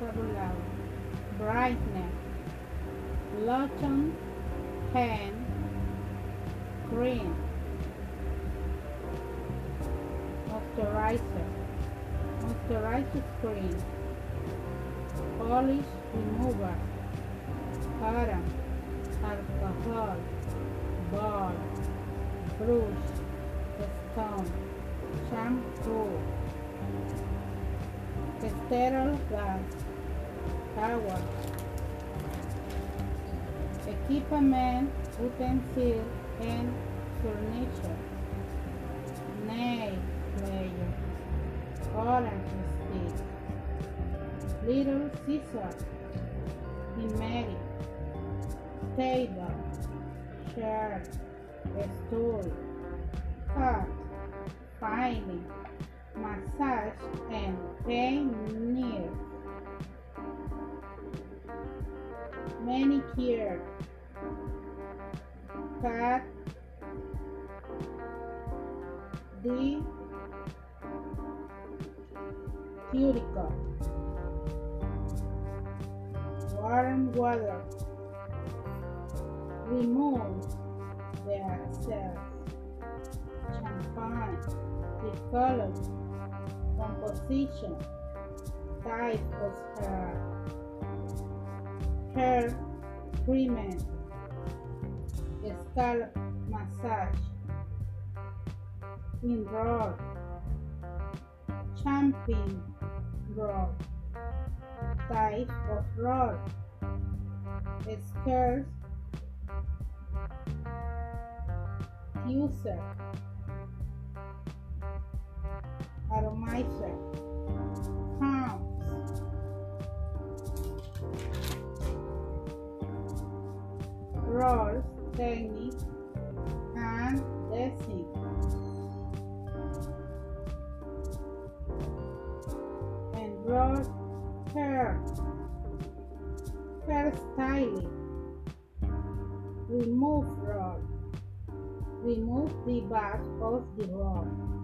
Regular, Brightness, lotion. Pen, cream. Moisturizer, Moisturizer Cream, Polish Remover, Para, Alcohol, Ball, Brush, Stone, Shampoo, sterile glass power equipment utensil and furniture. Nail player orange stick little scissors numeric table. Chair stool. Cut filing massage and pain nails manicure. Cut the cuticle. Warm water. Remove the cells champagne. The color. Composition. Type of hair hair treatment scalp massage. Enroll champing roll type of roll skirts user rolls technique and dressing and roll hair hair styling, remove roll remove the back of the roll